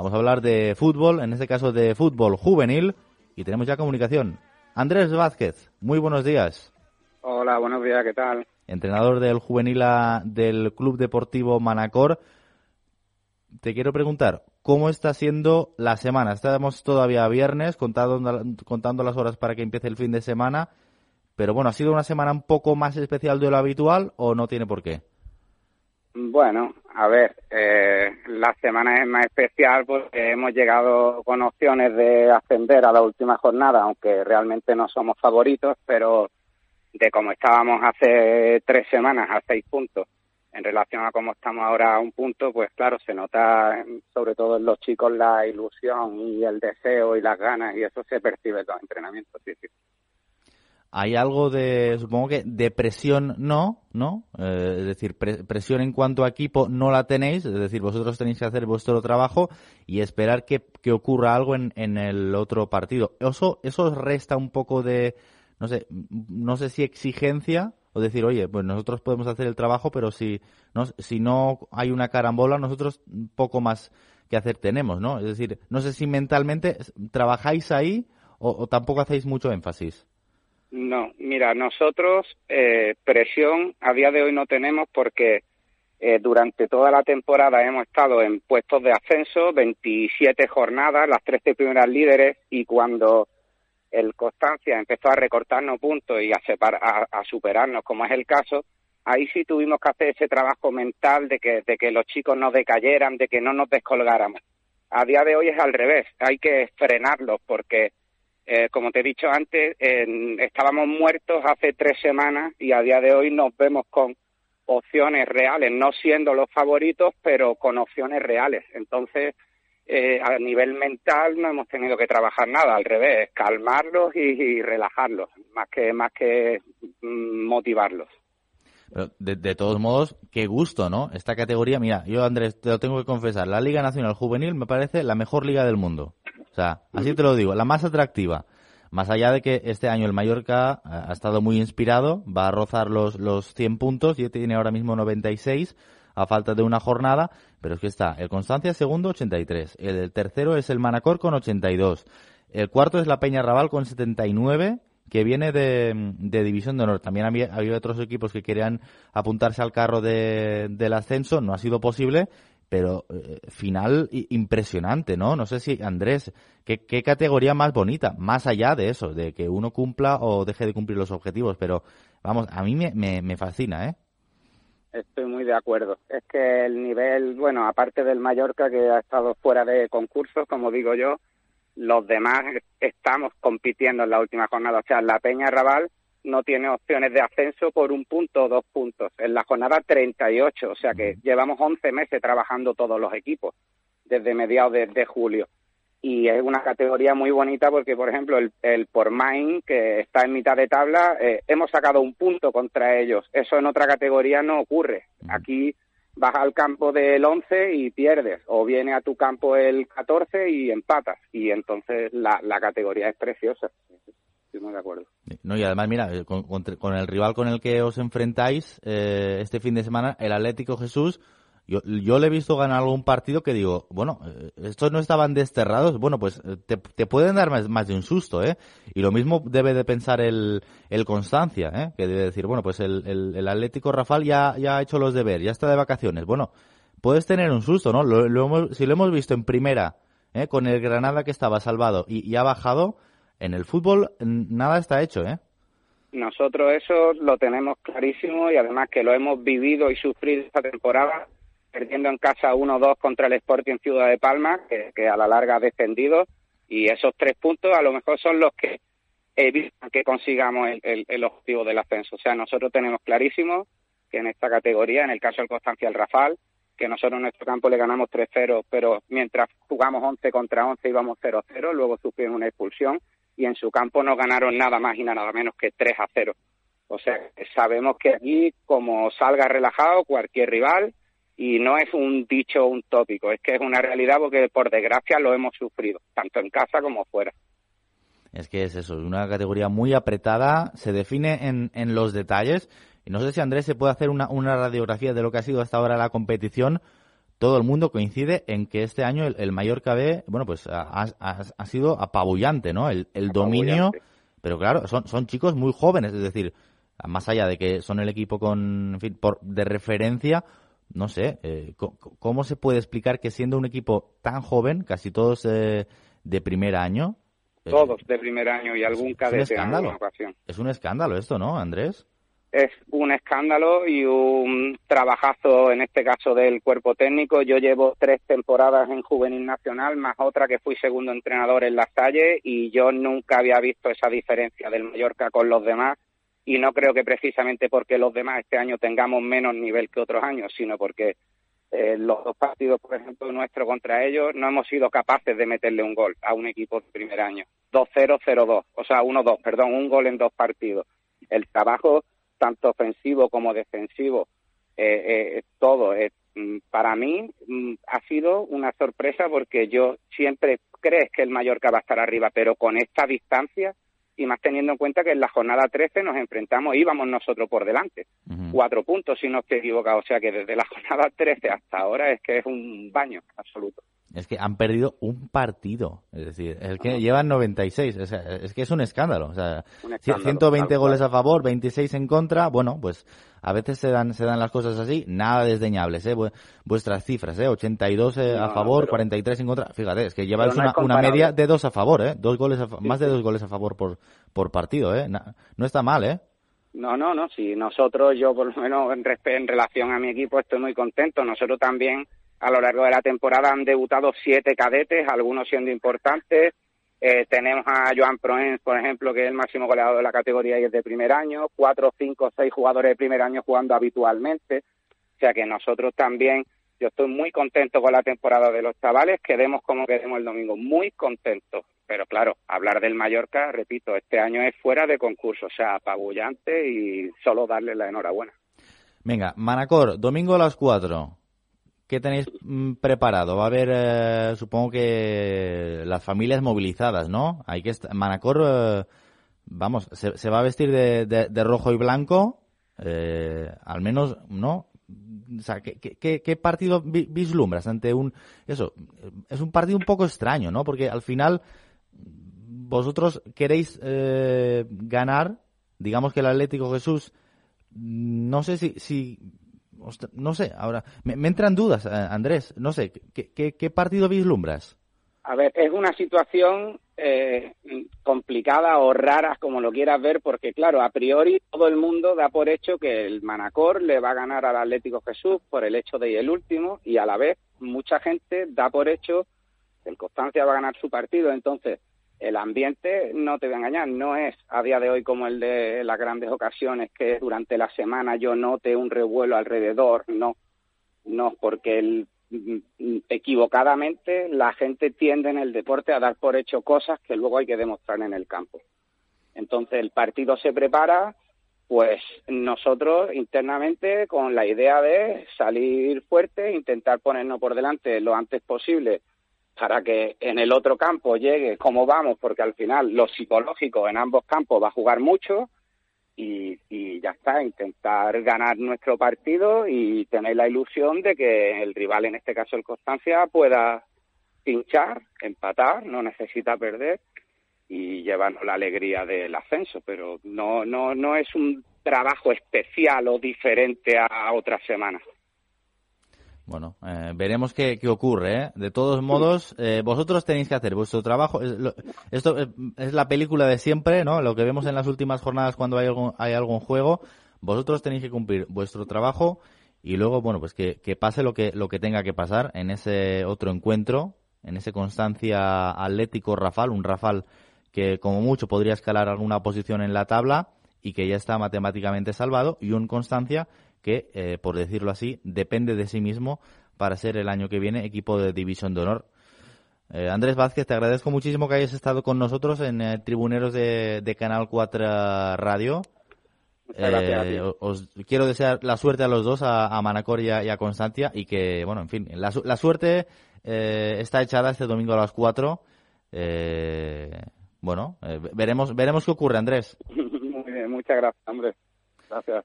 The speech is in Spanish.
Vamos a hablar de fútbol, en este caso de fútbol juvenil, y tenemos ya comunicación. Andrés Vázquez, muy buenos días. Hola, buenos días, ¿qué tal? Entrenador del juvenil A del Club Deportivo Manacor. Te quiero preguntar, ¿cómo está siendo la semana? Estamos todavía viernes, contando, contando las horas para que empiece el fin de semana, pero bueno, ¿ha sido una semana un poco más especial de lo habitual o no tiene por qué? Bueno, a ver, eh, la semana es más especial porque hemos llegado con opciones de ascender a la última jornada, aunque realmente no somos favoritos, pero de cómo estábamos hace tres semanas a seis puntos en relación a cómo estamos ahora a un punto, pues claro, se nota sobre todo en los chicos la ilusión y el deseo y las ganas y eso se percibe en los entrenamientos. Sí, sí hay algo de, supongo que de presión no, ¿no? Eh, es decir, presión en cuanto a equipo no la tenéis, es decir, vosotros tenéis que hacer vuestro trabajo y esperar que, que ocurra algo en, en, el otro partido. Eso, eso resta un poco de, no sé, no sé si exigencia o decir, oye, pues nosotros podemos hacer el trabajo, pero si no, si no hay una carambola, nosotros poco más que hacer tenemos, ¿no? Es decir, no sé si mentalmente trabajáis ahí o tampoco hacéis mucho énfasis. No, mira, nosotros eh, presión a día de hoy no tenemos porque eh, durante toda la temporada hemos estado en puestos de ascenso, 27 jornadas, las 13 primeras líderes, y cuando el Constancia empezó a recortarnos puntos y a, a, superarnos, como es el caso, ahí sí tuvimos que hacer ese trabajo mental de que, de que los chicos no decayeran, de que no nos descolgáramos. A día de hoy es al revés, hay que frenarlos porque eh, como te he dicho antes, estábamos muertos hace tres semanas y a día de hoy nos vemos con opciones reales, no siendo los favoritos, pero con opciones reales. Entonces, eh, a nivel mental no hemos tenido que trabajar nada, al revés, calmarlos y, relajarlos, más que más que mm, motivarlos. de, de, todos modos, qué gusto, ¿no? Esta categoría, mira, yo Andrés, te lo tengo que confesar, la Liga Nacional Juvenil me parece la mejor liga del mundo. O sea, así te lo digo, la más atractiva. Más allá de que este año el Mallorca ha estado muy inspirado, va a rozar los, los 100 puntos y tiene ahora mismo 96 a falta de una jornada, pero es que está el Constancia segundo 83, el tercero es el Manacor con 82, el cuarto es la Peña Raval con 79, que viene de, de División de Honor. También había, había, otros equipos que querían apuntarse al carro de, del ascenso, no ha sido posible, pero eh, final impresionante, ¿no? No sé si, Andrés, ¿qué, ¿qué, categoría más bonita? Más allá de eso, de que uno cumpla o deje de cumplir los objetivos, pero vamos, a mí me, me, me fascina, ¿eh? Estoy muy de acuerdo. Es que el nivel, bueno, aparte del Mallorca que ha estado fuera de concursos, como digo yo, los demás estamos compitiendo en la última jornada. O sea, la Peña Raval no tiene opciones de ascenso por un punto o dos puntos. En la jornada 38, o sea que llevamos 11 meses trabajando todos los equipos desde mediados de, julio. Y es una categoría muy bonita porque, por ejemplo, el, el Pormain, que está en mitad de tabla, eh, hemos sacado un punto contra ellos. Eso en otra categoría no ocurre. Aquí vas al campo del 11 y pierdes, o viene a tu campo el 14 y empatas. Y entonces la, la categoría es preciosa de acuerdo. No, y además, mira, eh, con, el rival con el que os enfrentáis eh, este fin de semana, el Atlético Jesús, yo, yo le he visto ganar algún partido que digo, bueno, eh, estos no estaban desterrados, bueno, pues te, te pueden dar más, más, de un susto, ¿eh? Y lo mismo debe de pensar el, el Constancia, ¿eh? Que debe decir, bueno, pues el, el, Atlético Rafal ya, ya ha hecho los deberes, ya está de vacaciones. Bueno, puedes tener un susto, ¿no? Lo, si lo hemos visto en primera, ¿eh? Con el Granada que estaba salvado y, y ha bajado, en el fútbol nada está hecho, ¿eh? Nosotros eso lo tenemos clarísimo y además que lo hemos vivido y sufrido esta temporada, perdiendo en casa 1-2 contra el Sporting Ciudad de Palma, que, a la larga ha descendido, y esos tres puntos a lo mejor son los que evitan que consigamos el, el, objetivo del ascenso. O sea, nosotros tenemos clarísimo que en esta categoría, en el caso del Constancia el Rafal, que nosotros en nuestro campo le ganamos 3-0, pero mientras jugamos 11 contra 11 íbamos 0-0, luego sufrimos una expulsión y en su campo no ganaron nada más y nada menos que 3 a 0. O sea, sabemos que aquí, como salga relajado cualquier rival, y no es un dicho o un tópico, es que es una realidad porque por desgracia lo hemos sufrido, tanto en casa como fuera. Es que es eso, una categoría muy apretada, se define en, en los detalles. Y no sé si Andrés se puede hacer una, una radiografía de lo que ha sido hasta ahora la competición, todo el mundo coincide en que este año el, el Mallorca B, bueno, pues ha, ha, sido apabullante, ¿no? El, el dominio, pero claro, son, son chicos muy jóvenes, es decir, más allá de que son el equipo con, en fin, por, de referencia, no sé, eh, ¿cómo se puede explicar que siendo un equipo tan joven, casi todos eh, de primer año? Eh, todos de primer año y algún cadete en alguna ocasión. Es un escándalo esto, ¿no, Andrés? Es un escándalo y un trabajazo, en este caso del cuerpo técnico. Yo llevo tres temporadas en Juvenil Nacional, más otra que fui segundo entrenador en Las Talles y yo nunca había visto esa diferencia del Mallorca con los demás y no creo que precisamente porque los demás este año tengamos menos nivel que otros años, sino porque eh, los dos partidos, por ejemplo, nuestro contra ellos, no hemos sido capaces de meterle un gol a un equipo de primer año. 2-0, 0-2, o sea, 1-2, perdón, un gol en dos partidos. El trabajo, tanto ofensivo como defensivo, eh, eh, todo, mm, para mí mm, ha sido una sorpresa porque yo siempre crees que el Mallorca va a estar arriba, pero con esta distancia y más teniendo en cuenta que en la jornada 13 nos enfrentamos, íbamos nosotros por delante, cuatro puntos si no estoy equivocado, o sea que desde la jornada 13 hasta ahora es que es un baño absoluto. Es que han perdido un partido, es decir, es que llevan 96, o sea, es que es un escándalo, o sea, 120 goles a favor, 26 en contra, bueno, pues a veces se dan se dan las cosas así, nada desdeñables, ¿eh? vuestras cifras, ¿eh? 82 eh, a favor, 43 en contra, fíjate, es que lleváis una, media de dos a favor, ¿eh? Dos goles más de dos goles a favor por por partido, ¿eh? No, está mal, ¿eh? No, no, no, si nosotros, yo por lo menos en, en relación a mi equipo estoy muy contento, nosotros también a lo largo de la temporada han debutado siete cadetes, algunos siendo importantes. Eh, tenemos a Joan Proens, por ejemplo, que es el máximo goleador de la categoría y es de primer año. Cuatro, cinco, seis jugadores de primer año jugando habitualmente. O sea que nosotros también, yo estoy muy contento con la temporada de los chavales. Quedemos como quedemos el domingo, muy contentos. Pero claro, hablar del Mallorca, repito, este año es fuera de concurso, o sea, apabullante y solo darle la enhorabuena. Venga, Manacor, domingo a las cuatro. ¿Qué tenéis mm, preparado? Va a haber, eh, supongo que las familias movilizadas, ¿no? Hay que Manacor, eh, vamos, se, va a vestir de, rojo y blanco, eh, al menos, ¿no? O sea, ¿qué, partido vislumbras ante un... Eso, es un partido un poco extraño, ¿no? Porque al final vosotros queréis ganar, digamos que el Atlético Jesús, no sé si no sé, ahora me, entran dudas, eh, Andrés, no sé, ¿qué, qué, partido vislumbras? A ver, es una situación eh, complicada o rara, como lo quieras ver, porque claro, a priori todo el mundo da por hecho que el Manacor le va a ganar al Atlético Jesús por el hecho de ir el último y a la vez mucha gente da por hecho que el Constancia va a ganar su partido. Entonces, el ambiente, no te voy a engañar, no es a día de hoy como el de las grandes ocasiones que durante la semana yo note un revuelo alrededor, no, no, porque el, mm, equivocadamente la gente tiende en el deporte a dar por hecho cosas que luego hay que demostrar en el campo. Entonces el partido se prepara, pues nosotros internamente con la idea de salir fuerte, intentar ponernos por delante lo antes posible para que en el otro campo llegue como vamos, porque al final lo psicológico en ambos campos va a jugar mucho y, ya está, intentar ganar nuestro partido y tener la ilusión de que el rival, en este caso el Constancia, pueda pinchar, empatar, no necesita perder y llevarnos la alegría del ascenso, pero no, no, no es un trabajo especial o diferente a otras semanas. Bueno, eh, veremos qué, ocurre. ¿eh? De todos modos, eh, vosotros tenéis que hacer vuestro trabajo. esto es la película de siempre, ¿no? Lo que vemos en las últimas jornadas cuando hay algún, hay algún juego. Vosotros tenéis que cumplir vuestro trabajo y luego, bueno, pues que, pase lo que, lo que tenga que pasar en ese otro encuentro, en ese Constancia Atlético Rafal, un Rafal que como mucho podría escalar alguna posición en la tabla y que ya está matemáticamente salvado, y un Constancia que, eh, por decirlo así, depende de sí mismo para ser el año que viene equipo de División de Honor. Eh, Andrés Vázquez, te agradezco muchísimo que hayas estado con nosotros en eh, Tribuneros de, Canal 4 Radio. os quiero desear la suerte a los dos, a, Manacor y a, Constantia, y que, bueno, en fin, la, la suerte está echada este domingo a las 4. bueno, veremos, veremos qué ocurre, Andrés. Muy bien, muchas gracias, Andrés. Gracias.